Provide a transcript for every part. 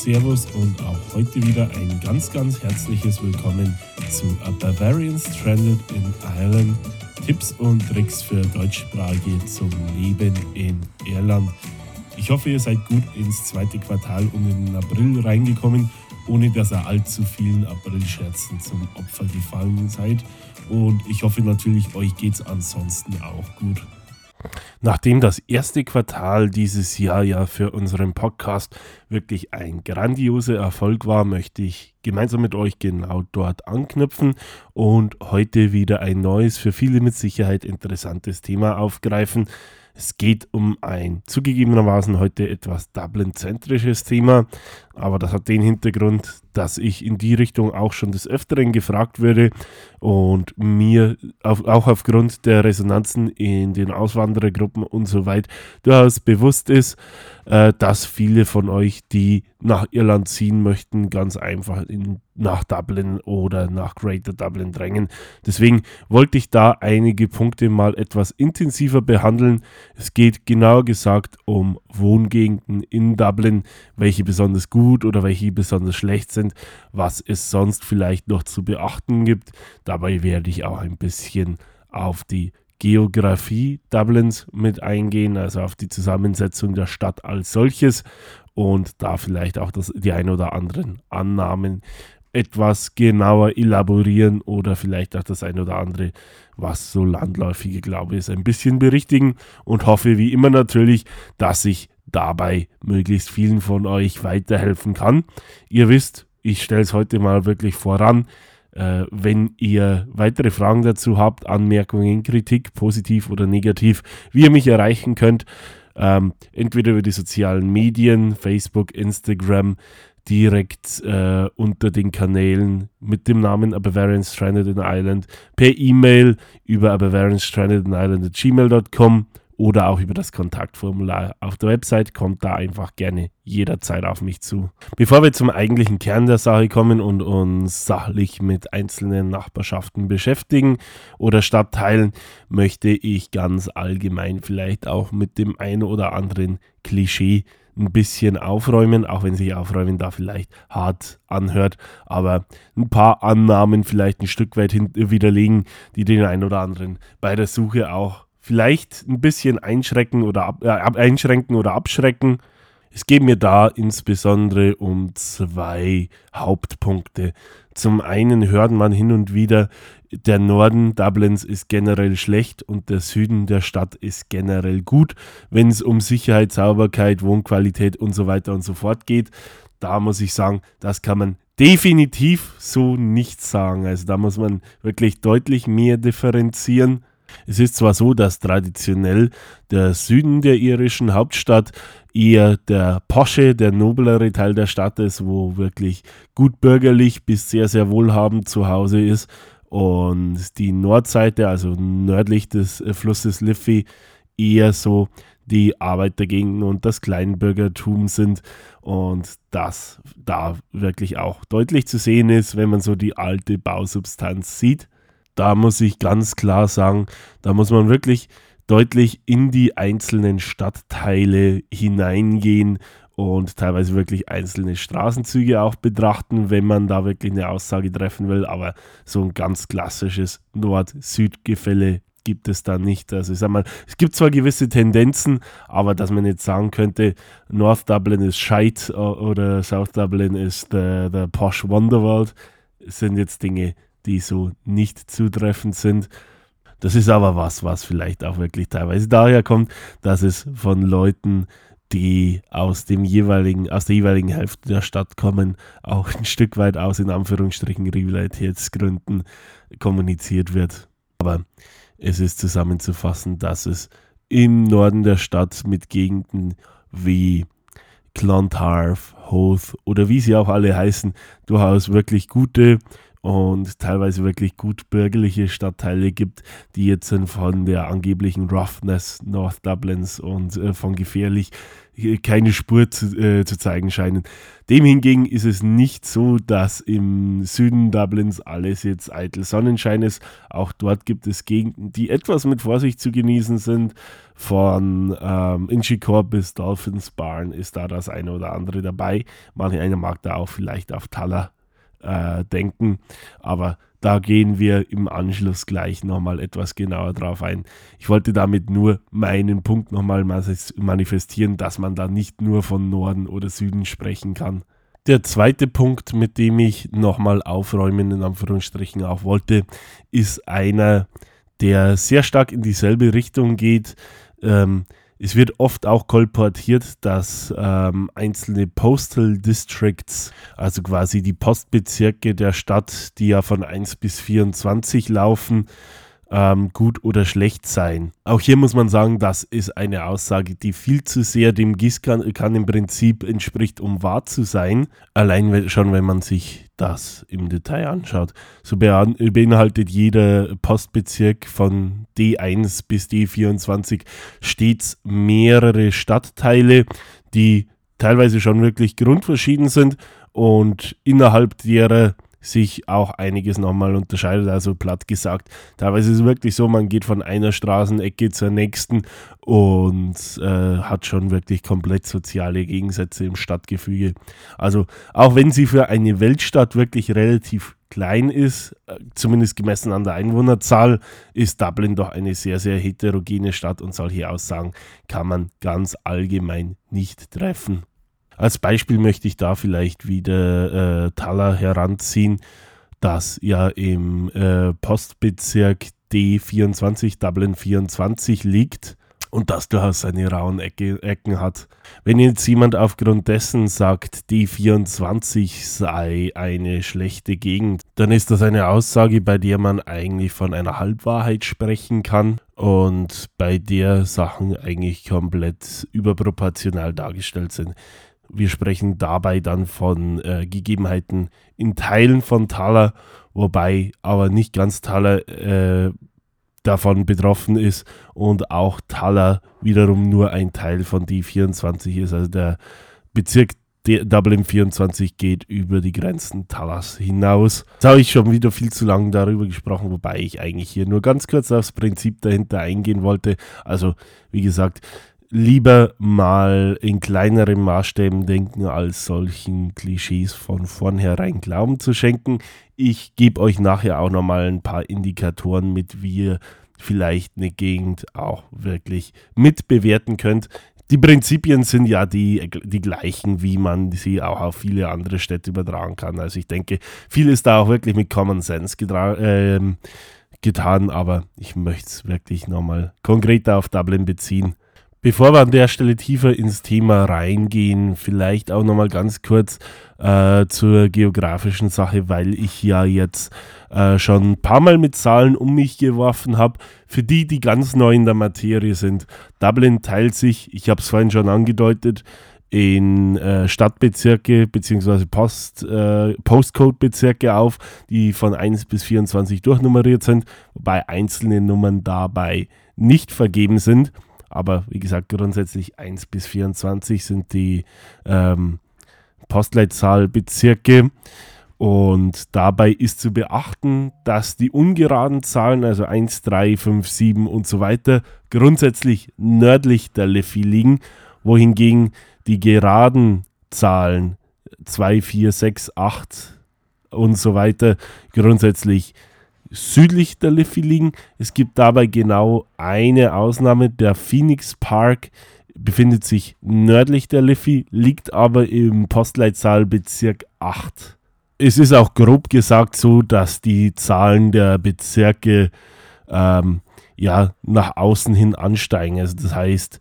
Servus und auch heute wieder ein ganz, ganz herzliches Willkommen zu A Bavarian Stranded in Ireland. Tipps und Tricks für Deutschsprachige zum Leben in Irland. Ich hoffe, ihr seid gut ins zweite Quartal und in den April reingekommen, ohne dass ihr allzu vielen Aprilscherzen zum Opfer gefallen seid. Und ich hoffe natürlich, euch geht es ansonsten auch gut. Nachdem das erste Quartal dieses Jahr ja für unseren Podcast wirklich ein grandioser Erfolg war, möchte ich gemeinsam mit euch genau dort anknüpfen und heute wieder ein neues, für viele mit Sicherheit interessantes Thema aufgreifen. Es geht um ein zugegebenermaßen heute etwas Dublin-zentrisches Thema, aber das hat den Hintergrund, dass ich in die Richtung auch schon des Öfteren gefragt würde und mir auch aufgrund der Resonanzen in den Auswanderergruppen und so weiter durchaus bewusst ist, äh, dass viele von euch, die nach Irland ziehen möchten, ganz einfach in, nach Dublin oder nach Greater Dublin drängen. Deswegen wollte ich da einige Punkte mal etwas intensiver behandeln. Es geht genauer gesagt um Wohngegenden in Dublin, welche besonders gut oder welche besonders schlecht sind, was es sonst vielleicht noch zu beachten gibt. Dabei werde ich auch ein bisschen auf die Geografie Dublins mit eingehen, also auf die Zusammensetzung der Stadt als solches und da vielleicht auch das, die ein oder anderen Annahmen etwas genauer elaborieren oder vielleicht auch das ein oder andere, was so landläufige Glaube ist, ein bisschen berichtigen und hoffe wie immer natürlich, dass ich dabei möglichst vielen von euch weiterhelfen kann. Ihr wisst, ich stelle es heute mal wirklich voran. Äh, wenn ihr weitere Fragen dazu habt, Anmerkungen, Kritik, positiv oder negativ, wie ihr mich erreichen könnt, ähm, entweder über die sozialen Medien, Facebook, Instagram, direkt äh, unter den Kanälen mit dem Namen A Bavarian Stranded in Ireland, per E-Mail über a Bavarian Stranded in Ireland at gmail.com oder auch über das Kontaktformular auf der Website. Kommt da einfach gerne jederzeit auf mich zu. Bevor wir zum eigentlichen Kern der Sache kommen und uns sachlich mit einzelnen Nachbarschaften beschäftigen oder Stadtteilen, möchte ich ganz allgemein vielleicht auch mit dem einen oder anderen Klischee ein bisschen aufräumen, auch wenn sich aufräumen da vielleicht hart anhört, aber ein paar Annahmen vielleicht ein Stück weit widerlegen, die den einen oder anderen bei der Suche auch vielleicht ein bisschen einschrecken oder, ab, äh, einschränken oder abschrecken. Es geht mir da insbesondere um zwei Hauptpunkte. Zum einen hört man hin und wieder, der Norden Dublins ist generell schlecht und der Süden der Stadt ist generell gut, wenn es um Sicherheit, Sauberkeit, Wohnqualität und so weiter und so fort geht. Da muss ich sagen, das kann man definitiv so nicht sagen. Also da muss man wirklich deutlich mehr differenzieren. Es ist zwar so, dass traditionell der Süden der irischen Hauptstadt eher der posche, der noblere Teil der Stadt ist, wo wirklich gut bürgerlich bis sehr, sehr wohlhabend zu Hause ist. Und die Nordseite, also nördlich des äh, Flusses Liffey, eher so die Arbeitergegenden und das Kleinbürgertum sind und das da wirklich auch deutlich zu sehen ist, wenn man so die alte Bausubstanz sieht da muss ich ganz klar sagen, da muss man wirklich deutlich in die einzelnen Stadtteile hineingehen und teilweise wirklich einzelne Straßenzüge auch betrachten, wenn man da wirklich eine Aussage treffen will. Aber so ein ganz klassisches Nord-Süd-Gefälle gibt es da nicht. Also ich sag mal, es gibt zwar gewisse Tendenzen, aber dass man jetzt sagen könnte, North Dublin ist Scheit oder South Dublin ist der, der Posh Wonderworld, sind jetzt Dinge, die so nicht zutreffend sind. Das ist aber was, was vielleicht auch wirklich teilweise daher kommt, dass es von Leuten, die aus dem jeweiligen, aus der jeweiligen Hälfte der Stadt kommen, auch ein Stück weit aus in Anführungsstrichen Rivalitätsgründen kommuniziert wird. Aber es ist zusammenzufassen, dass es im Norden der Stadt mit Gegenden wie Clontarf, Hoth oder wie sie auch alle heißen, durchaus wirklich gute und teilweise wirklich gut bürgerliche Stadtteile gibt, die jetzt von der angeblichen Roughness North Dublins und äh, von gefährlich äh, keine Spur zu, äh, zu, zeigen scheinen. Dem hingegen ist es nicht so, dass im Süden Dublins alles jetzt eitel Sonnenschein ist. Auch dort gibt es Gegenden, die etwas mit Vorsicht zu genießen sind. Von ähm, Inchicore bis Dolphins Barn ist da das eine oder andere dabei. Manch einer mag da auch vielleicht auf Taller äh, denken. Aber da gehen wir im Anschluss gleich nochmal etwas genauer drauf ein. Ich wollte damit nur meinen Punkt nochmal manifestieren, dass man da nicht nur von Norden oder Süden sprechen kann. Der zweite Punkt, mit dem ich nochmal aufräumen, in Anführungsstrichen auch wollte, ist einer, der sehr stark in dieselbe Richtung geht. Ähm, es wird oft auch kolportiert, dass ähm, einzelne Postal Districts, also quasi die Postbezirke der Stadt, die ja von 1 bis 24 laufen, ähm, gut oder schlecht sein. Auch hier muss man sagen, das ist eine Aussage, die viel zu sehr dem kann im Prinzip entspricht, um wahr zu sein. Allein schon, wenn man sich das im Detail anschaut. So beinhaltet jeder Postbezirk von D1 bis D24 stets mehrere Stadtteile, die teilweise schon wirklich grundverschieden sind und innerhalb derer sich auch einiges nochmal unterscheidet. Also platt gesagt, teilweise ist es wirklich so, man geht von einer Straßenecke zur nächsten und äh, hat schon wirklich komplett soziale Gegensätze im Stadtgefüge. Also auch wenn sie für eine Weltstadt wirklich relativ klein ist, äh, zumindest gemessen an der Einwohnerzahl, ist Dublin doch eine sehr, sehr heterogene Stadt und solche Aussagen kann man ganz allgemein nicht treffen. Als Beispiel möchte ich da vielleicht wieder äh, Thaler heranziehen, das ja im äh, Postbezirk D24, Dublin 24 liegt und das durchaus seine rauen Ecke, Ecken hat. Wenn jetzt jemand aufgrund dessen sagt, D24 sei eine schlechte Gegend, dann ist das eine Aussage, bei der man eigentlich von einer Halbwahrheit sprechen kann und bei der Sachen eigentlich komplett überproportional dargestellt sind. Wir sprechen dabei dann von äh, Gegebenheiten in Teilen von Thaler, wobei aber nicht ganz Thaler äh, davon betroffen ist und auch Thaler wiederum nur ein Teil von D24 ist. Also der Bezirk Dublin 24 geht über die Grenzen Talas hinaus. Jetzt habe ich schon wieder viel zu lange darüber gesprochen, wobei ich eigentlich hier nur ganz kurz aufs Prinzip dahinter eingehen wollte. Also, wie gesagt, lieber mal in kleineren Maßstäben denken, als solchen Klischees von vornherein Glauben zu schenken. Ich gebe euch nachher auch nochmal ein paar Indikatoren mit, wie ihr vielleicht eine Gegend auch wirklich mitbewerten könnt. Die Prinzipien sind ja die, die gleichen, wie man sie auch auf viele andere Städte übertragen kann. Also ich denke, viel ist da auch wirklich mit Common Sense äh, getan, aber ich möchte es wirklich nochmal konkreter auf Dublin beziehen. Bevor wir an der Stelle tiefer ins Thema reingehen, vielleicht auch nochmal ganz kurz äh, zur geografischen Sache, weil ich ja jetzt äh, schon ein paar Mal mit Zahlen um mich geworfen habe. Für die, die ganz neu in der Materie sind, Dublin teilt sich, ich habe es vorhin schon angedeutet, in äh, Stadtbezirke bzw. Post, äh, Postcode-Bezirke auf, die von 1 bis 24 durchnummeriert sind, wobei einzelne Nummern dabei nicht vergeben sind. Aber wie gesagt, grundsätzlich 1 bis 24 sind die ähm, Postleitzahlbezirke. Und dabei ist zu beachten, dass die ungeraden Zahlen, also 1, 3, 5, 7 und so weiter, grundsätzlich nördlich der Leffi liegen, wohingegen die geraden Zahlen 2, 4, 6, 8 und so weiter grundsätzlich südlich der Liffey liegen. Es gibt dabei genau eine Ausnahme. Der Phoenix Park befindet sich nördlich der Liffey, liegt aber im Postleitzahlbezirk 8. Es ist auch grob gesagt so, dass die Zahlen der Bezirke ähm, ja, nach außen hin ansteigen. Also das heißt,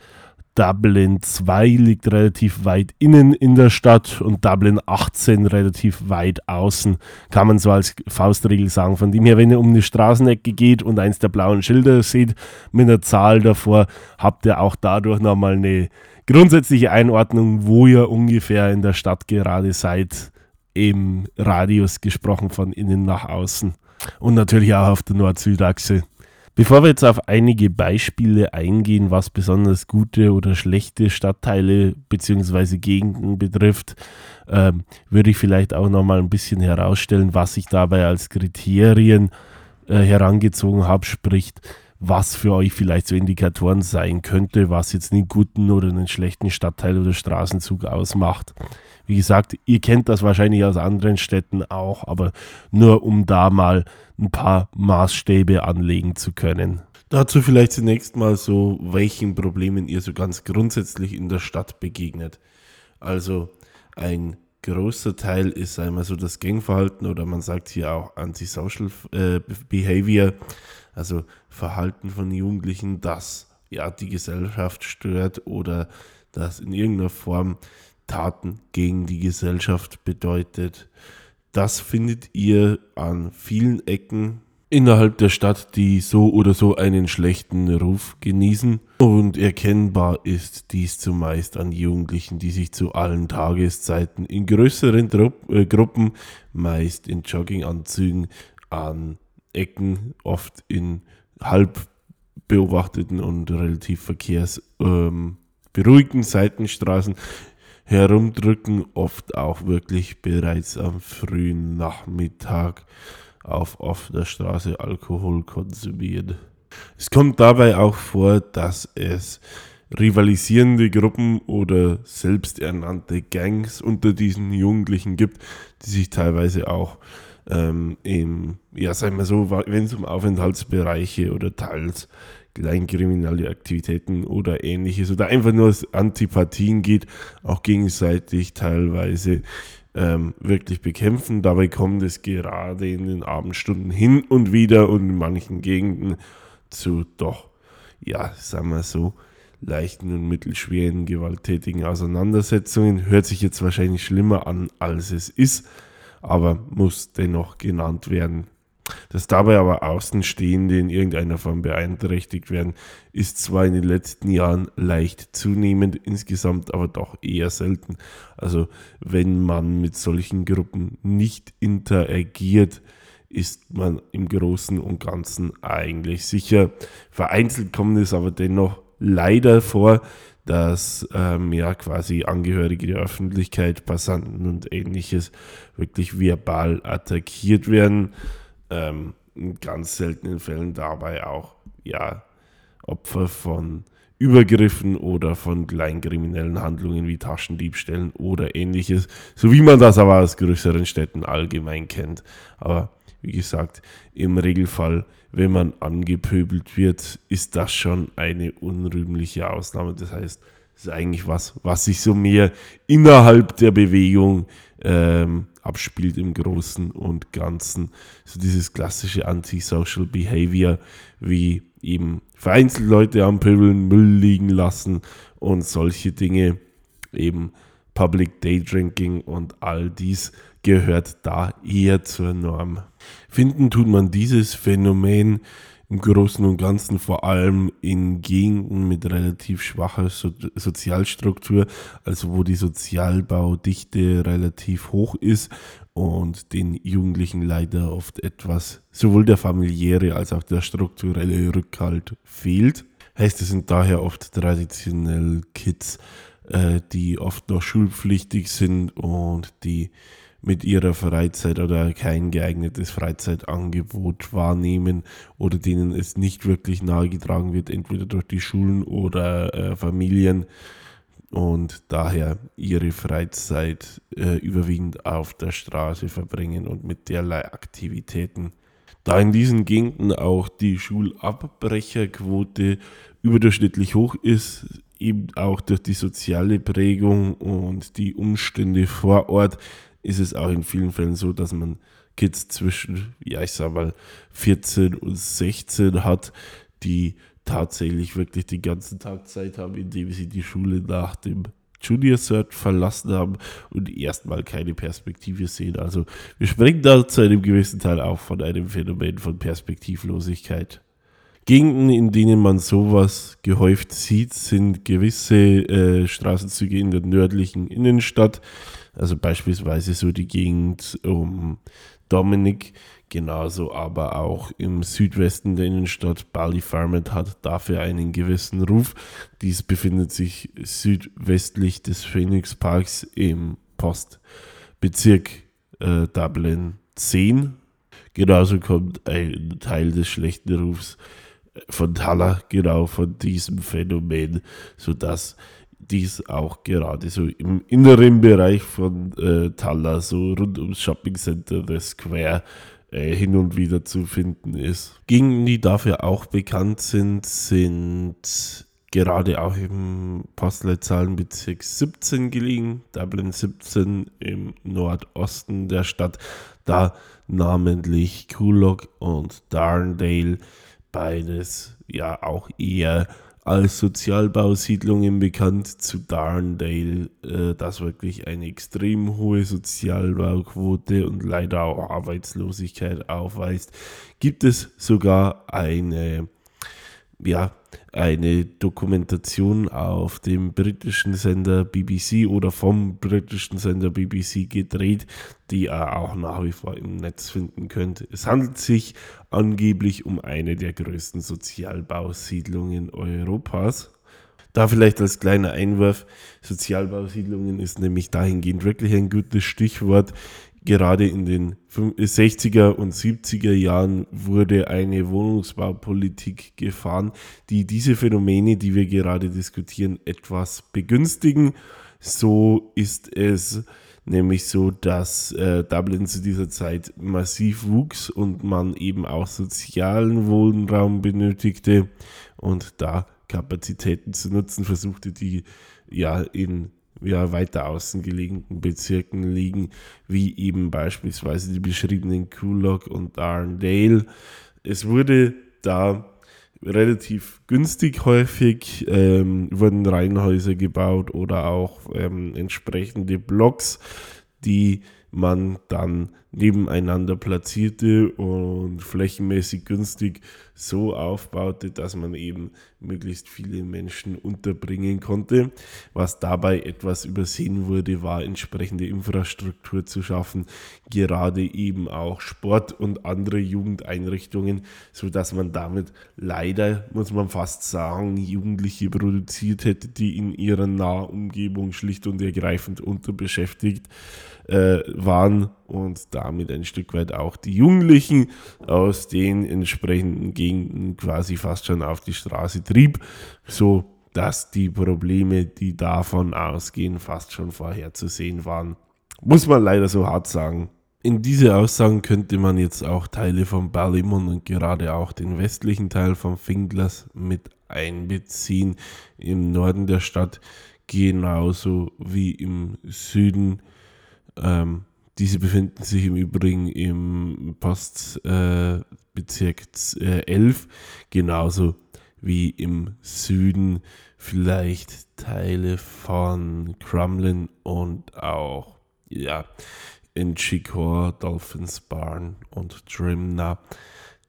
Dublin 2 liegt relativ weit innen in der Stadt und Dublin 18 relativ weit außen, kann man so als Faustregel sagen. Von dem her, wenn ihr um eine Straßenecke geht und eins der blauen Schilder seht mit einer Zahl davor, habt ihr auch dadurch nochmal eine grundsätzliche Einordnung, wo ihr ungefähr in der Stadt gerade seid im Radius gesprochen von innen nach außen und natürlich auch auf der Nord-Süd-Achse. Bevor wir jetzt auf einige Beispiele eingehen, was besonders gute oder schlechte Stadtteile bzw. Gegenden betrifft, äh, würde ich vielleicht auch noch mal ein bisschen herausstellen, was ich dabei als Kriterien äh, herangezogen habe, sprich, was für euch vielleicht so Indikatoren sein könnte, was jetzt einen guten oder einen schlechten Stadtteil oder Straßenzug ausmacht. Wie gesagt, ihr kennt das wahrscheinlich aus anderen Städten auch, aber nur um da mal ein paar Maßstäbe anlegen zu können. Dazu vielleicht zunächst mal so, welchen Problemen ihr so ganz grundsätzlich in der Stadt begegnet. Also ein großer Teil ist einmal so das Gangverhalten oder man sagt hier auch Antisocial äh, Behavior, also Verhalten von Jugendlichen, das ja die Gesellschaft stört oder das in irgendeiner Form Taten gegen die Gesellschaft bedeutet. Das findet ihr an vielen Ecken innerhalb der Stadt, die so oder so einen schlechten Ruf genießen. Und erkennbar ist dies zumeist an Jugendlichen, die sich zu allen Tageszeiten in größeren Trupp, äh, Gruppen, meist in Jogginganzügen, an Ecken, oft in halb beobachteten und relativ verkehrsberuhigten ähm, Seitenstraßen herumdrücken, oft auch wirklich bereits am frühen Nachmittag auf offener Straße Alkohol konsumieren. Es kommt dabei auch vor, dass es rivalisierende Gruppen oder selbsternannte Gangs unter diesen Jugendlichen gibt, die sich teilweise auch ähm, im, ja, sagen wir so, wenn es um Aufenthaltsbereiche oder teils kleinkriminelle Aktivitäten oder ähnliches oder einfach nur Antipathien geht, auch gegenseitig teilweise ähm, wirklich bekämpfen. Dabei kommt es gerade in den Abendstunden hin und wieder und in manchen Gegenden zu doch, ja, sagen wir so, leichten und mittelschweren gewalttätigen Auseinandersetzungen. Hört sich jetzt wahrscheinlich schlimmer an, als es ist, aber muss dennoch genannt werden. Dass dabei aber Außenstehende in irgendeiner Form beeinträchtigt werden, ist zwar in den letzten Jahren leicht zunehmend, insgesamt aber doch eher selten. Also wenn man mit solchen Gruppen nicht interagiert, ist man im Großen und Ganzen eigentlich sicher. Vereinzelt kommt es aber dennoch leider vor, dass ähm, ja quasi Angehörige der Öffentlichkeit, Passanten und ähnliches wirklich verbal attackiert werden ähm, in ganz seltenen Fällen dabei auch ja, Opfer von Übergriffen oder von kleinkriminellen Handlungen wie Taschendiebstählen oder ähnliches, so wie man das aber aus größeren Städten allgemein kennt. Aber wie gesagt, im Regelfall, wenn man angepöbelt wird, ist das schon eine unrühmliche Ausnahme. Das heißt, es ist eigentlich was, was sich so mehr innerhalb der Bewegung ähm, abspielt im Großen und Ganzen. So dieses klassische Anti-Social Behavior, wie eben vereinzelt Leute am Pöbeln Müll liegen lassen und solche Dinge, eben Public Day Drinking und all dies gehört da eher zur Norm. Finden tut man dieses Phänomen im Großen und Ganzen vor allem in Gegenden mit relativ schwacher so Sozialstruktur, also wo die Sozialbaudichte relativ hoch ist und den Jugendlichen leider oft etwas sowohl der familiäre als auch der strukturelle Rückhalt fehlt. Heißt, es sind daher oft traditionell Kids, äh, die oft noch schulpflichtig sind und die mit ihrer Freizeit oder kein geeignetes Freizeitangebot wahrnehmen oder denen es nicht wirklich nahegetragen wird, entweder durch die Schulen oder äh, Familien und daher ihre Freizeit äh, überwiegend auf der Straße verbringen und mit derlei Aktivitäten. Da in diesen Gegenden auch die Schulabbrecherquote überdurchschnittlich hoch ist, eben auch durch die soziale Prägung und die Umstände vor Ort, ist es auch in vielen Fällen so, dass man Kids zwischen, ja, ich sag mal, 14 und 16 hat, die tatsächlich wirklich den ganzen Tag Zeit haben, indem sie die Schule nach dem Junior Cert verlassen haben und erstmal keine Perspektive sehen. Also wir sprechen da zu einem gewissen Teil auch von einem Phänomen von Perspektivlosigkeit. Gegenden, in denen man sowas gehäuft sieht, sind gewisse äh, Straßenzüge in der nördlichen Innenstadt, Also beispielsweise so die Gegend um Dominik, genauso aber auch im Südwesten der Innenstadt Ballyfermot hat dafür einen gewissen Ruf. Dies befindet sich südwestlich des Phoenix Parks im Postbezirk äh, Dublin 10. Genauso kommt ein Teil des schlechten Rufs von Thaler genau von diesem Phänomen, sodass dies auch gerade so im inneren Bereich von äh, Thaler, so rund ums Shopping Center, The Square, äh, hin und wieder zu finden ist. Gegenden, die dafür auch bekannt sind, sind gerade auch im Postleitzahlenbezirk 17 gelegen, Dublin 17 im Nordosten der Stadt, da namentlich Coolock und Darndale, beides ja auch eher als Sozialbausiedlungen bekannt, zu Darndale, äh, das wirklich eine extrem hohe Sozialbauquote und leider auch Arbeitslosigkeit aufweist, gibt es sogar eine ja, eine Dokumentation auf dem britischen Sender BBC oder vom britischen Sender BBC gedreht, die ihr auch nach wie vor im Netz finden könnt. Es handelt sich angeblich um eine der größten Sozialbausiedlungen Europas. Da vielleicht als kleiner Einwurf, Sozialbausiedlungen ist nämlich dahingehend wirklich ein gutes Stichwort gerade in den 60er und 70er Jahren wurde eine Wohnungsbaupolitik gefahren, die diese Phänomene, die wir gerade diskutieren, etwas begünstigen. So ist es nämlich so, dass äh, Dublin zu dieser Zeit massiv wuchs und man eben auch sozialen Wohnraum benötigte und da Kapazitäten zu nutzen versuchte, die ja in ja, weiter außen gelegenen Bezirken liegen, wie eben beispielsweise die beschriebenen Coolock und Arndale. Es wurde da relativ günstig häufig, ähm, wurden Reihenhäuser gebaut oder auch ähm, entsprechende Blocks, die man dann nebeneinander platzierte und flächenmäßig günstig so aufbaute, dass man eben möglichst viele Menschen unterbringen konnte. Was dabei etwas übersehen wurde, war entsprechende Infrastruktur zu schaffen, gerade eben auch Sport und andere Jugendeinrichtungen, so dass man damit leider, muss man fast sagen, Jugendliche produziert hätte, die in ihrer Nahumgebung schlicht und ergreifend unterbeschäftigt äh, waren und damit ein Stück weit auch die Jugendlichen aus den entsprechenden Gegenden quasi fast schon auf die Straße trieb, so dass die Probleme, die davon ausgehen, fast schon vorherzusehen waren. Muss man leider so hart sagen. In diese Aussagen könnte man jetzt auch Teile von Ballymun und gerade auch den westlichen Teil von Finglers mit einbeziehen. Im Norden der Stadt genauso wie im Süden ähm, diese befinden sich im Übrigen im Postbezirk äh, 11, genauso wie im Süden vielleicht Teile von Crumlin und auch ja, in Chicor, Dolphins Barn und Drimna.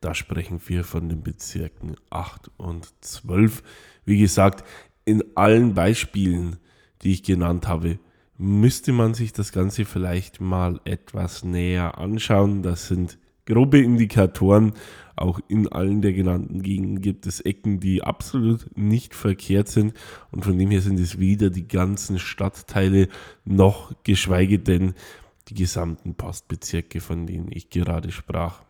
Da sprechen wir von den Bezirken 8 und 12. Wie gesagt, in allen Beispielen, die ich genannt habe, müsste man sich das Ganze vielleicht mal etwas näher anschauen. Das sind grobe Indikatoren. Auch in allen der genannten Gegenden gibt es Ecken, die absolut nicht verkehrt sind. Und von dem her sind es weder die ganzen Stadtteile noch geschweige denn die gesamten Postbezirke, von denen ich gerade sprach.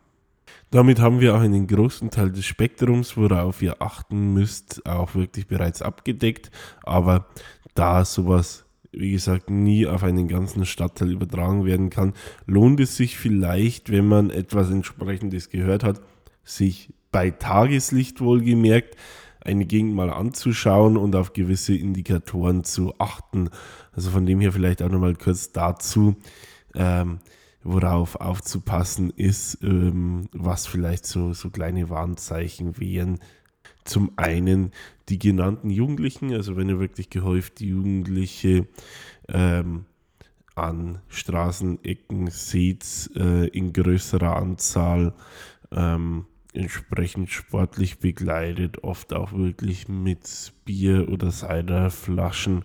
Damit haben wir auch einen großen Teil des Spektrums, worauf ihr achten müsst, auch wirklich bereits abgedeckt. Aber da sowas wie gesagt, nie auf einen ganzen Stadtteil übertragen werden kann, lohnt es sich vielleicht, wenn man etwas entsprechendes gehört hat, sich bei Tageslicht wohlgemerkt eine Gegend mal anzuschauen und auf gewisse Indikatoren zu achten. Also von dem her vielleicht auch nochmal kurz dazu, ähm, worauf aufzupassen ist, ähm, was vielleicht so, so kleine Warnzeichen wären, zum einen die genannten Jugendlichen, also wenn ihr wirklich gehäuft Jugendliche ähm, an Straßenecken seht, äh, in größerer Anzahl, ähm, entsprechend sportlich begleitet, oft auch wirklich mit Bier oder Ciderflaschen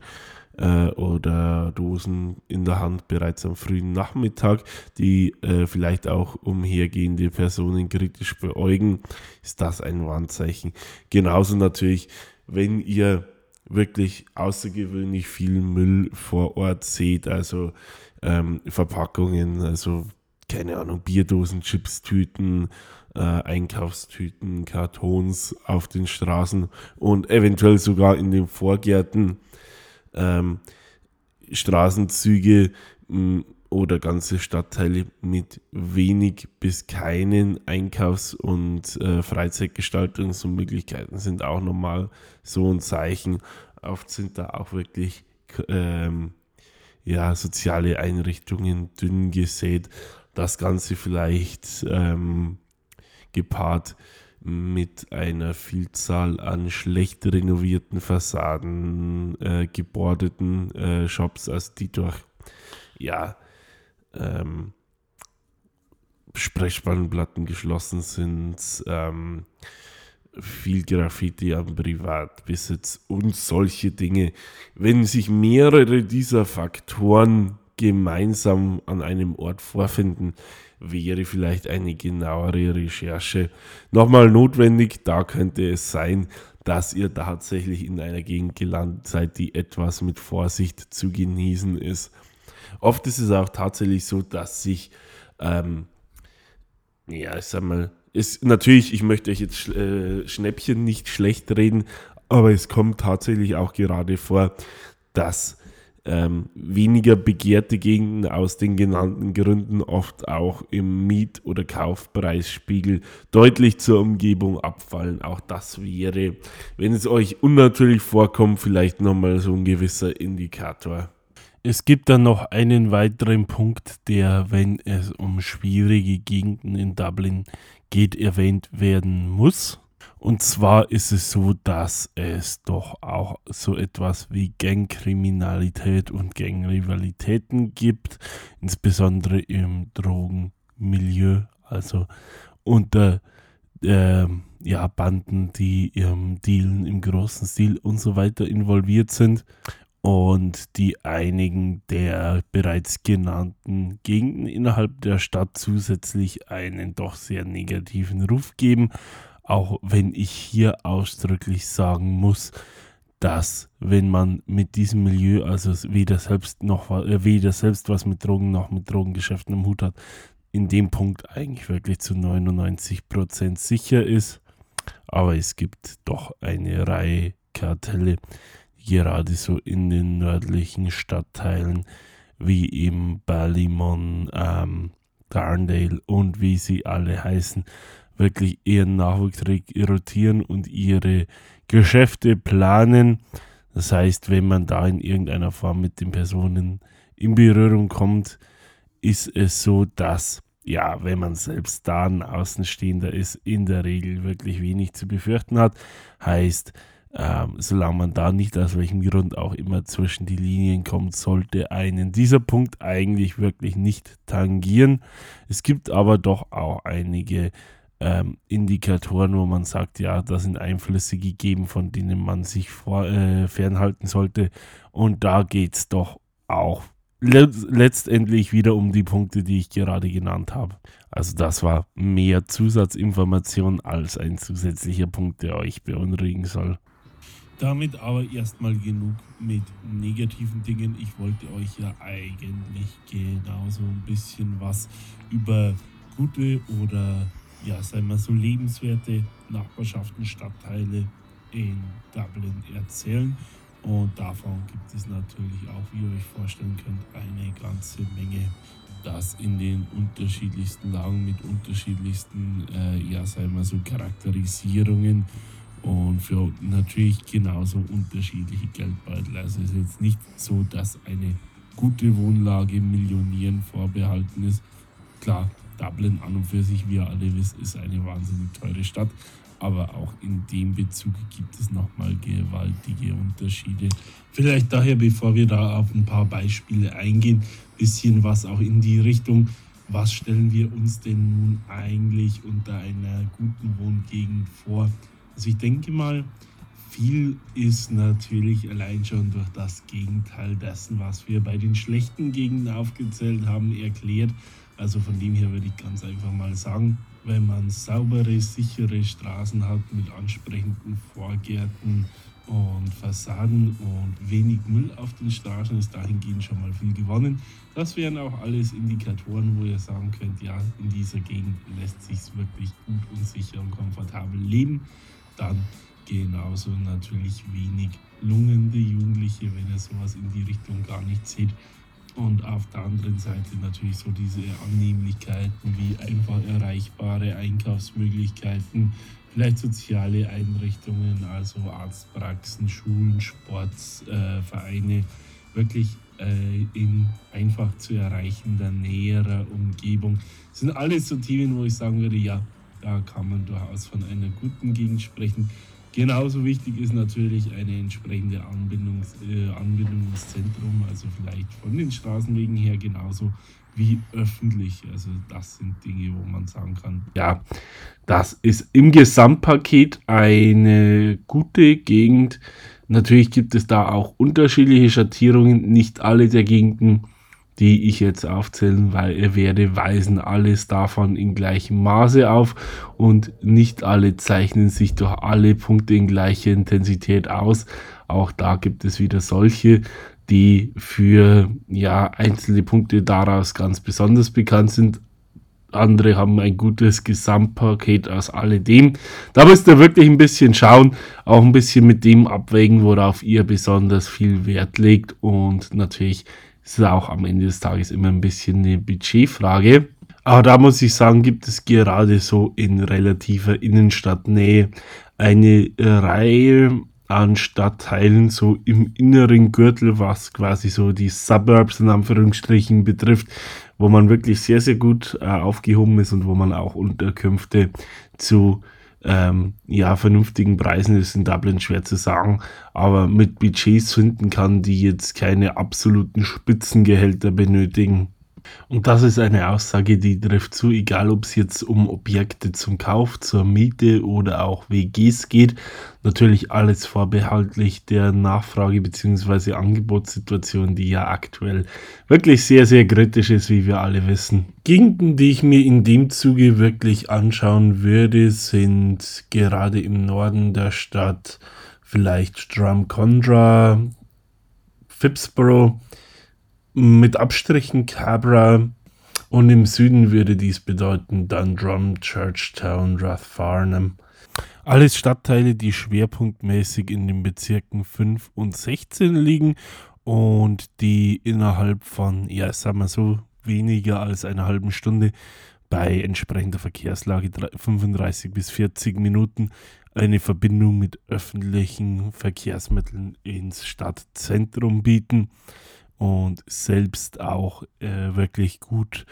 äh, oder Dosen in der Hand bereits am frühen Nachmittag, die äh, vielleicht auch umhergehende Personen kritisch beäugen, ist das ein Warnzeichen. Genauso natürlich, wenn ihr wirklich außergewöhnlich viel Müll vor Ort seht, also ähm, Verpackungen, also keine Ahnung, Bierdosen, Chipstüten, äh, Einkaufstüten, Kartons auf den Straßen und eventuell sogar in den Vorgärten ähm, Straßenzüge oder ganze Stadtteile mit wenig bis keinen Einkaufs- und äh, Freizeitgestaltungsmöglichkeiten sind auch normal so ein Zeichen. Oft sind da auch wirklich ähm, ja, soziale Einrichtungen dünn gesät. Das Ganze vielleicht ähm, gepaart mit einer Vielzahl an schlecht renovierten Fassaden, äh, gebordeten äh, Shops, also die durch ja, ähm, Sprechspannplatten geschlossen sind, ähm, viel Graffiti am Privatbesitz und solche Dinge. Wenn sich mehrere dieser Faktoren gemeinsam an einem Ort vorfinden, wäre vielleicht eine genauere Recherche nochmal notwendig. Da könnte es sein, dass ihr tatsächlich in einer Gegend gelandet seid, die etwas mit Vorsicht zu genießen ist. Oft ist es auch tatsächlich so, dass sich, ähm, ja, ich sag mal, ist natürlich, ich möchte euch jetzt äh, Schnäppchen nicht schlecht reden, aber es kommt tatsächlich auch gerade vor, dass ähm, weniger begehrte Gegenden aus den genannten Gründen oft auch im Miet- oder Kaufpreisspiegel deutlich zur Umgebung abfallen. Auch das wäre, wenn es euch unnatürlich vorkommt, vielleicht nochmal so ein gewisser Indikator. Es gibt dann noch einen weiteren Punkt, der, wenn es um schwierige Gegenden in Dublin geht, erwähnt werden muss. Und zwar ist es so, dass es doch auch so etwas wie Gangkriminalität und Gangrivalitäten gibt, insbesondere im Drogenmilieu, also unter äh, ja, Banden, die im Dealen im großen Stil und so weiter involviert sind. Und die einigen der bereits genannten Gegenden innerhalb der Stadt zusätzlich einen doch sehr negativen Ruf geben auch wenn ich hier ausdrücklich sagen muss, dass wenn man mit diesem Milieu, also weder selbst noch äh, weder selbst was mit Drogen noch mit Drogengeschäften im Hut hat, in dem Punkt eigentlich wirklich zu 99% sicher ist. Aber es gibt doch eine Reihe Kartelle, gerade so in den nördlichen Stadtteilen, wie eben Ballymon, ähm, Darndale und wie sie alle heißen, wirklich ihren Nachwuchs rekrutieren und ihre Geschäfte planen. Das heißt, wenn man da in irgendeiner Form mit den Personen in Berührung kommt, ist es so, dass, ja, wenn man selbst da ein Außenstehender ist, in der Regel wirklich wenig zu befürchten hat. Heißt, ähm, solange man da nicht aus welchem Grund auch immer zwischen die Linien kommt, sollte einen dieser Punkt eigentlich wirklich nicht tangieren. Es gibt aber doch auch einige ähm, Indikatoren, wo man sagt, ja, da sind Einflüsse gegeben, von denen man sich vor, äh, fernhalten sollte. Und da geht es doch auch le letztendlich wieder um die Punkte, die ich gerade genannt habe. Also das war mehr Zusatzinformation als ein zusätzlicher Punkt, der euch beunruhigen soll. Damit aber erstmal genug mit negativen Dingen. Ich wollte euch ja eigentlich genauso ein bisschen was über gute oder ja, sagen wir so lebenswerte Nachbarschaften, Stadtteile in Dublin erzählen. Und davon gibt es natürlich auch, wie ihr euch vorstellen könnt, eine ganze Menge, das in den unterschiedlichsten Lagen mit unterschiedlichsten, äh, ja, sagen wir so, Charakterisierungen und für natürlich genauso unterschiedliche Geldbeutel. Also es ist jetzt nicht so, dass eine gute Wohnlage Millionären vorbehalten ist. Klar, Dublin an und für sich, wie ihr alle wisst, ist eine wahnsinnig teure Stadt. Aber auch in dem Bezug gibt es nochmal gewaltige Unterschiede. Vielleicht daher, bevor wir da auf ein paar Beispiele eingehen, bisschen was auch in die Richtung, was stellen wir uns denn nun eigentlich unter einer guten Wohngegend vor? Also ich denke mal, viel ist natürlich allein schon durch das Gegenteil dessen, was wir bei den schlechten Gegenden aufgezählt haben, erklärt. Also von dem her würde ich ganz einfach mal sagen, wenn man saubere, sichere Straßen hat mit ansprechenden Vorgärten und Fassaden und wenig Müll auf den Straßen, ist dahingehend schon mal viel gewonnen. Das wären auch alles Indikatoren, wo ihr sagen könnt, ja, in dieser Gegend lässt sich wirklich gut und sicher und komfortabel leben. Dann genauso natürlich wenig lungende Jugendliche, wenn ihr sowas in die Richtung gar nicht seht. Und auf der anderen Seite natürlich so diese Annehmlichkeiten wie einfach erreichbare Einkaufsmöglichkeiten, vielleicht soziale Einrichtungen, also Arztpraxen, Schulen, Sportvereine, äh, wirklich äh, in einfach zu erreichender, näherer Umgebung. Das sind alles so Themen, wo ich sagen würde, ja, da kann man durchaus von einer guten Gegend sprechen. Genauso wichtig ist natürlich eine entsprechende Anbindungs, äh, Anbindung ins Zentrum, also vielleicht von den Straßenwegen her genauso wie öffentlich. Also das sind Dinge, wo man sagen kann, ja, das ist im Gesamtpaket eine gute Gegend. Natürlich gibt es da auch unterschiedliche Schattierungen. Nicht alle der Gegenden die ich jetzt aufzählen werde, weisen alles davon in gleichem Maße auf und nicht alle zeichnen sich durch alle Punkte in gleicher Intensität aus. Auch da gibt es wieder solche, die für ja einzelne Punkte daraus ganz besonders bekannt sind. Andere haben ein gutes Gesamtpaket aus alledem. Da müsst ihr wirklich ein bisschen schauen, auch ein bisschen mit dem abwägen, worauf ihr besonders viel Wert legt und natürlich ist auch am Ende des Tages immer ein bisschen eine Budgetfrage. Aber da muss ich sagen, gibt es gerade so in relativer Innenstadtnähe eine Reihe an Stadtteilen so im inneren Gürtel, was quasi so die Suburbs in Anführungsstrichen betrifft, wo man wirklich sehr, sehr gut äh, aufgehoben ist und wo man auch Unterkünfte zu ähm, ja, vernünftigen Preisen ist in Dublin schwer zu sagen, aber mit Budgets finden kann, die jetzt keine absoluten Spitzengehälter benötigen. Und das ist eine Aussage, die trifft zu, egal ob es jetzt um Objekte zum Kauf, zur Miete oder auch WGs geht. Natürlich alles vorbehaltlich der Nachfrage bzw. Angebotssituation, die ja aktuell wirklich sehr, sehr kritisch ist, wie wir alle wissen. Gegenden, die ich mir in dem Zuge wirklich anschauen würde, sind gerade im Norden der Stadt vielleicht Drumcondra, Phipsborough, mit Abstrichen Cabra und im Süden würde dies bedeuten Dundrum, Churchtown, Rathfarnham. Alles Stadtteile, die schwerpunktmäßig in den Bezirken 5 und 16 liegen und die innerhalb von, ja, sagen wir so, weniger als einer halben Stunde bei entsprechender Verkehrslage 35 bis 40 Minuten eine Verbindung mit öffentlichen Verkehrsmitteln ins Stadtzentrum bieten und selbst auch äh, wirklich gut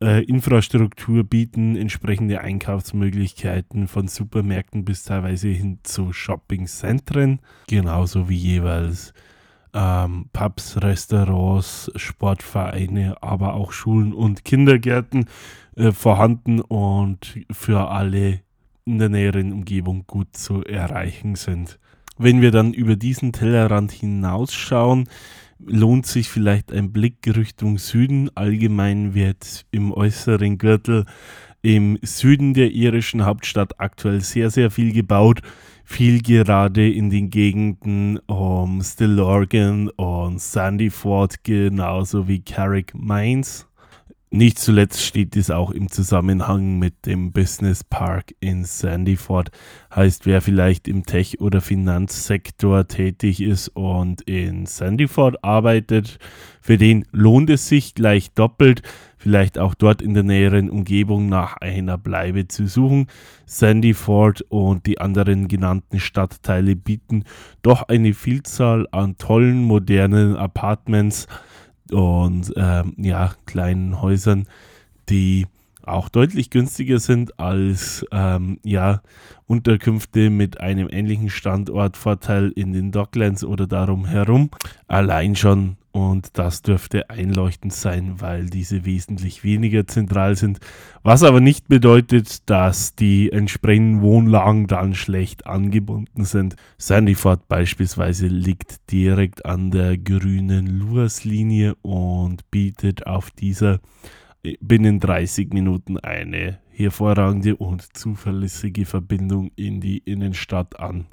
äh, Infrastruktur bieten, entsprechende Einkaufsmöglichkeiten von Supermärkten bis teilweise hin zu Shoppingzentren, genauso wie jeweils ähm, Pubs, Restaurants, Sportvereine, aber auch Schulen und Kindergärten äh, vorhanden und für alle in der näheren Umgebung gut zu erreichen sind. Wenn wir dann über diesen Tellerrand hinausschauen, lohnt sich vielleicht ein Blick Richtung Süden. Allgemein wird im äußeren Gürtel im Süden der irischen Hauptstadt aktuell sehr, sehr viel gebaut. Viel gerade in den Gegenden um Stillorgan und Sandyford, genauso wie Carrick Mines. Nicht zuletzt steht dies auch im Zusammenhang mit dem Business Park in Sandyford. Heißt, wer vielleicht im Tech- oder Finanzsektor tätig ist und in Sandyford arbeitet, für den lohnt es sich gleich doppelt, vielleicht auch dort in der näheren Umgebung nach einer Bleibe zu suchen. Sandyford und die anderen genannten Stadtteile bieten doch eine Vielzahl an tollen, modernen Apartments und ähm, ja, kleinen Häusern, die auch deutlich günstiger sind als ähm, ja, Unterkünfte mit einem ähnlichen Standortvorteil in den Docklands oder darum herum. Allein schon und das dürfte einleuchtend sein, weil diese wesentlich weniger zentral sind. Was aber nicht bedeutet, dass die entsprechenden Wohnlagen dann schlecht angebunden sind. Sandyford beispielsweise liegt direkt an der grünen Luas-Linie und bietet auf dieser binnen 30 Minuten eine hervorragende und zuverlässige Verbindung in die Innenstadt an.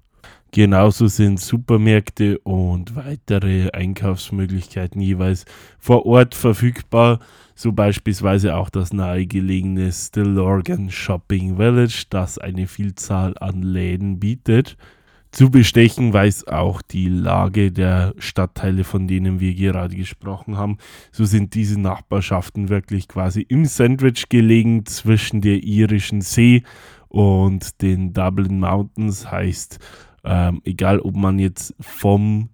Genauso sind Supermärkte und weitere Einkaufsmöglichkeiten jeweils vor Ort verfügbar, so beispielsweise auch das nahegelegene Stillorgan Shopping Village, das eine Vielzahl an Läden bietet. Zu bestechen weiß auch die Lage der Stadtteile, von denen wir gerade gesprochen haben. So sind diese Nachbarschaften wirklich quasi im Sandwich gelegen zwischen der irischen See und den Dublin Mountains, heißt ähm, egal, ob man jetzt vom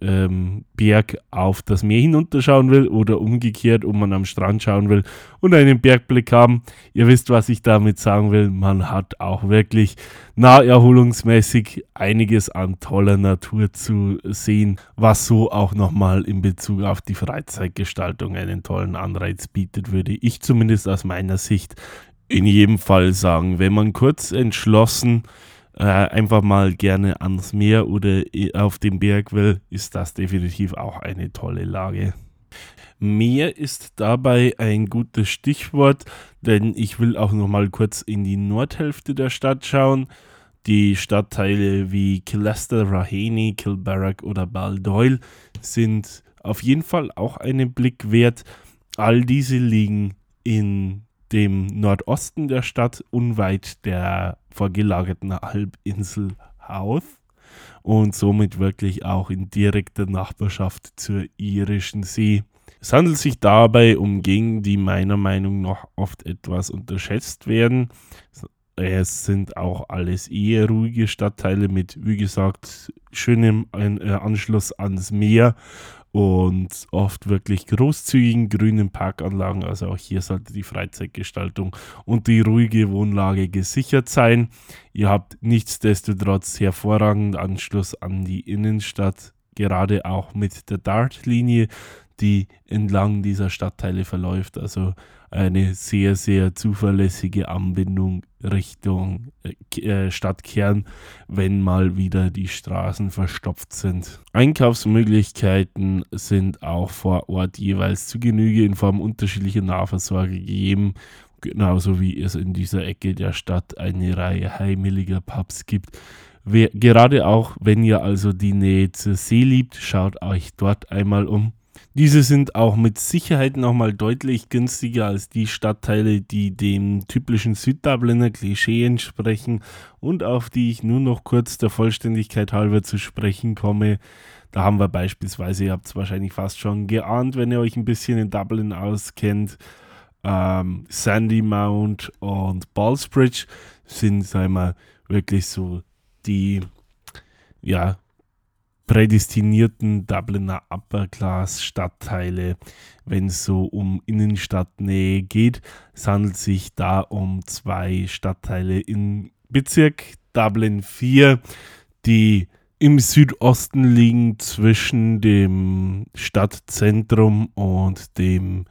ähm, Berg auf das Meer hinunterschauen will oder umgekehrt, ob man am Strand schauen will und einen Bergblick haben. Ihr wisst, was ich damit sagen will. Man hat auch wirklich naherholungsmäßig einiges an toller Natur zu sehen, was so auch nochmal in Bezug auf die Freizeitgestaltung einen tollen Anreiz bietet, würde ich zumindest aus meiner Sicht in jedem Fall sagen. Wenn man kurz entschlossen äh, einfach mal gerne ans Meer oder auf den Berg will, ist das definitiv auch eine tolle Lage. Meer ist dabei ein gutes Stichwort, denn ich will auch noch mal kurz in die Nordhälfte der Stadt schauen. Die Stadtteile wie Killester, Raheny, Kilbarrack oder Baldoyle sind auf jeden Fall auch einen Blick wert. All diese liegen in dem Nordosten der Stadt, unweit der vorgelagerten Halbinsel Howth und somit wirklich auch in direkter Nachbarschaft zur irischen See. Es handelt sich dabei um Gegenden, die meiner Meinung nach oft etwas unterschätzt werden. Es sind auch alles eher ruhige Stadtteile mit, wie gesagt, schönem äh, Anschluss ans Meer und oft wirklich großzügigen grünen Parkanlagen. Also auch hier sollte die Freizeitgestaltung und die ruhige Wohnlage gesichert sein. Ihr habt nichtsdestotrotz hervorragenden Anschluss an die Innenstadt, gerade auch mit der Dart-Linie, die entlang dieser Stadtteile verläuft. Also eine sehr, sehr zuverlässige Anbindung Richtung äh, äh, Stadtkern, wenn mal wieder die Straßen verstopft sind. Einkaufsmöglichkeiten sind auch vor Ort jeweils zu Genüge in Form unterschiedlicher Nahversorger gegeben, genauso wie es in dieser Ecke der Stadt eine Reihe heimeliger Pubs gibt. Gerade auch, wenn ihr also die Nähe zur See liebt, schaut euch dort einmal um. Diese sind auch mit Sicherheit nochmal deutlich günstiger als die Stadtteile, die dem typischen Süddubliner Klischee entsprechen und auf die ich nur noch kurz der Vollständigkeit halber zu sprechen komme. Da haben wir beispielsweise, ihr habt es wahrscheinlich fast schon geahnt, wenn ihr euch ein bisschen in Dublin auskennt, ähm, Sandy Mount und Ballsbridge sind, sagen wir, wirklich so die ja, prädestinierten Dubliner Upper Class Stadtteile, wenn es so um Innenstadtnähe geht. Es handelt sich da um zwei Stadtteile im Bezirk Dublin 4, die im Südosten liegen zwischen dem Stadtzentrum und dem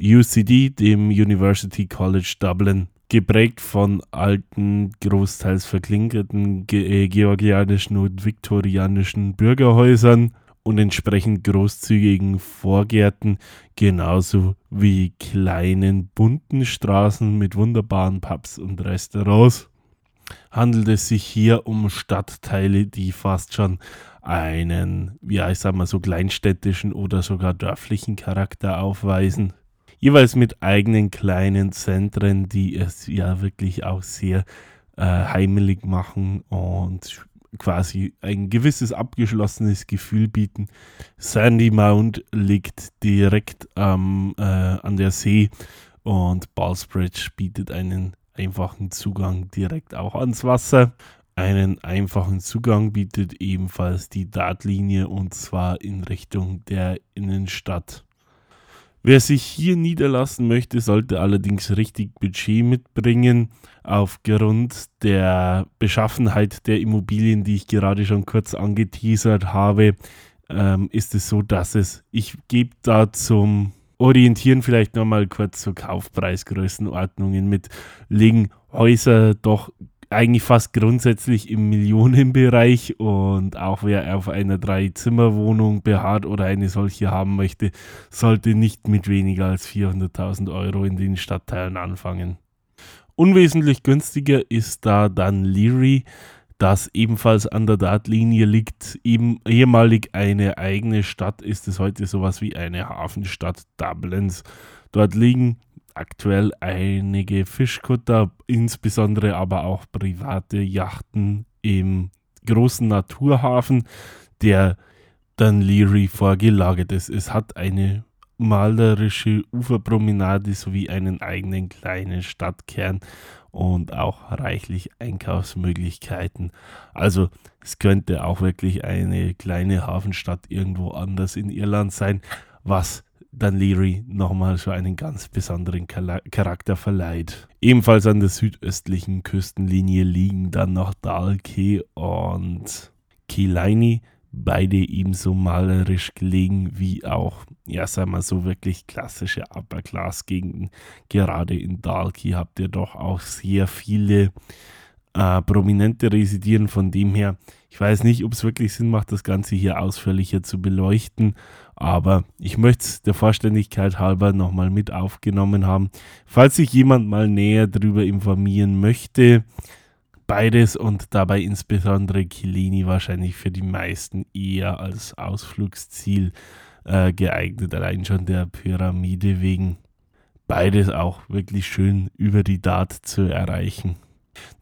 UCD, dem University College Dublin geprägt von alten, großteils verklinkerten ge äh, georgianischen und viktorianischen Bürgerhäusern und entsprechend großzügigen Vorgärten, genauso wie kleinen bunten Straßen mit wunderbaren Pubs und Restaurants. Handelt es sich hier um Stadtteile, die fast schon einen, ja, ich sag mal so kleinstädtischen oder sogar dörflichen Charakter aufweisen jeweils mit eigenen kleinen Zentren, die es ja wirklich auch sehr äh, heimelig machen und quasi ein gewisses abgeschlossenes Gefühl bieten. Sandy Mount liegt direkt ähm, äh, an der See und Ballsbridge bietet einen einfachen Zugang direkt auch ans Wasser. Einen einfachen Zugang bietet ebenfalls die Dartlinie und zwar in Richtung der Innenstadt. Wer sich hier niederlassen möchte, sollte allerdings richtig Budget mitbringen. Aufgrund der Beschaffenheit der Immobilien, die ich gerade schon kurz angeteasert habe, ähm, ist es so, dass es, ich gebe da zum Orientieren vielleicht nochmal kurz so Kaufpreisgrößenordnungen mit, liegen Häuser doch eigentlich fast grundsätzlich im Millionenbereich und auch wer auf einer Drei-Zimmer-Wohnung beharrt oder eine solche haben möchte, sollte nicht mit weniger als 400.000 Euro in den Stadtteilen anfangen. Unwesentlich günstiger ist da dann Leary, das ebenfalls an der Dartlinie liegt. Eben ehemalig eine eigene Stadt ist es heute sowas wie eine Hafenstadt Dublins. Dort liegen aktuell einige Fischkutter, insbesondere aber auch private Yachten im großen Naturhafen, der dann Leary vorgelagert ist. Es hat eine malerische Uferpromenade sowie einen eigenen kleinen Stadtkern und auch reichlich Einkaufsmöglichkeiten. Also es könnte auch wirklich eine kleine Hafenstadt irgendwo anders in Irland sein, was dann Leary nochmal so einen ganz besonderen Charakter verleiht. Ebenfalls an der südöstlichen Küstenlinie liegen dann noch Dalkey und Kilaini, beide ebenso malerisch gelegen wie auch, ja, sagen wir so, wirklich klassische Upper-Class-Gegenden. Gerade in Dalkey habt ihr doch auch sehr viele äh, Prominente residieren. Von dem her, ich weiß nicht, ob es wirklich Sinn macht, das Ganze hier ausführlicher zu beleuchten, aber ich möchte es der Vollständigkeit halber nochmal mit aufgenommen haben. Falls sich jemand mal näher darüber informieren möchte, beides und dabei insbesondere Kilini wahrscheinlich für die meisten eher als Ausflugsziel äh, geeignet, allein schon der Pyramide wegen. Beides auch wirklich schön über die Dart zu erreichen.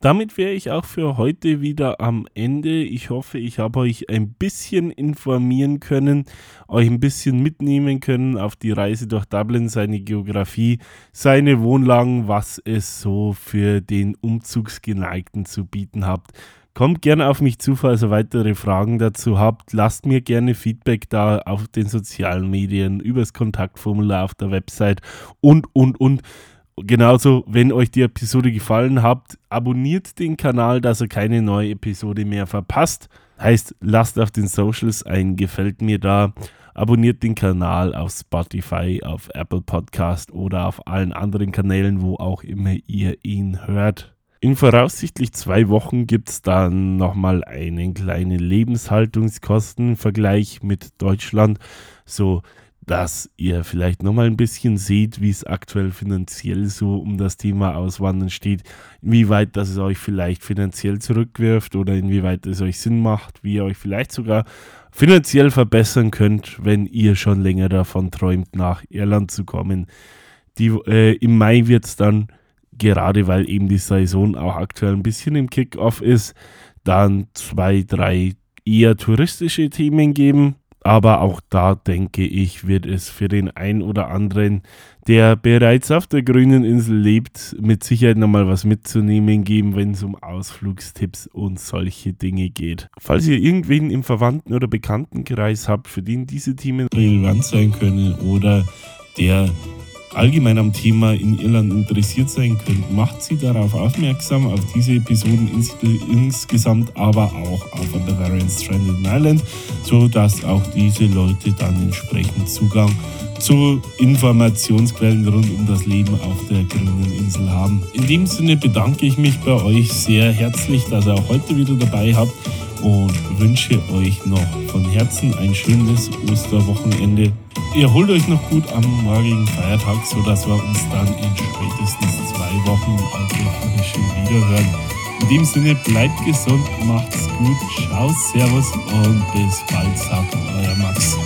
Damit wäre ich auch für heute wieder am Ende. Ich hoffe, ich habe euch ein bisschen informieren können, euch ein bisschen mitnehmen können auf die Reise durch Dublin, seine Geografie, seine Wohnlagen, was es so für den Umzugsgeneigten zu bieten habt. Kommt gerne auf mich zu, falls ihr weitere Fragen dazu habt. Lasst mir gerne Feedback da auf den sozialen Medien, übers Kontaktformular auf der Website und, und, und. Genauso, wenn euch die Episode gefallen hat, abonniert den Kanal, dass ihr keine neue Episode mehr verpasst. Heißt, lasst auf den Socials ein Gefällt mir da. Abonniert den Kanal auf Spotify, auf Apple Podcast oder auf allen anderen Kanälen, wo auch immer ihr ihn hört. In voraussichtlich zwei Wochen gibt es dann nochmal einen kleinen Lebenshaltungskostenvergleich mit Deutschland. So dass ihr vielleicht nochmal ein bisschen seht, wie es aktuell finanziell so um das Thema Auswandern steht, inwieweit das es euch vielleicht finanziell zurückwirft oder inwieweit es euch Sinn macht, wie ihr euch vielleicht sogar finanziell verbessern könnt, wenn ihr schon länger davon träumt, nach Irland zu kommen. Die, äh, Im Mai wird es dann, gerade weil eben die Saison auch aktuell ein bisschen im Kickoff ist, dann zwei, drei eher touristische Themen geben aber auch da denke ich, wird es für den einen oder anderen, der bereits auf der grünen Insel lebt, mit Sicherheit nochmal was mitzunehmen geben, wenn es um Ausflugstipps und solche Dinge geht. Falls ihr irgendwen im Verwandten- oder Bekanntenkreis habt, für den diese Themen relevant sein können oder der allgemein am Thema in Irland interessiert sein könnt, macht sie darauf aufmerksam, auf diese Episoden ins insgesamt, aber auch auf A Bavarian Stranded Island, sodass auch diese Leute dann entsprechend Zugang zu Informationsquellen rund um das Leben auf der grünen Insel haben. In dem Sinne bedanke ich mich bei euch sehr herzlich, dass ihr auch heute wieder dabei habt und wünsche euch noch von Herzen ein schönes Osterwochenende. Ihr holt euch noch gut am morgigen Feiertag, sodass wir uns dann in spätestens zwei Wochen auf der Frische wiederhören. In dem Sinne, bleibt gesund, macht's gut, ciao, servus und bis bald, sagt euer Max.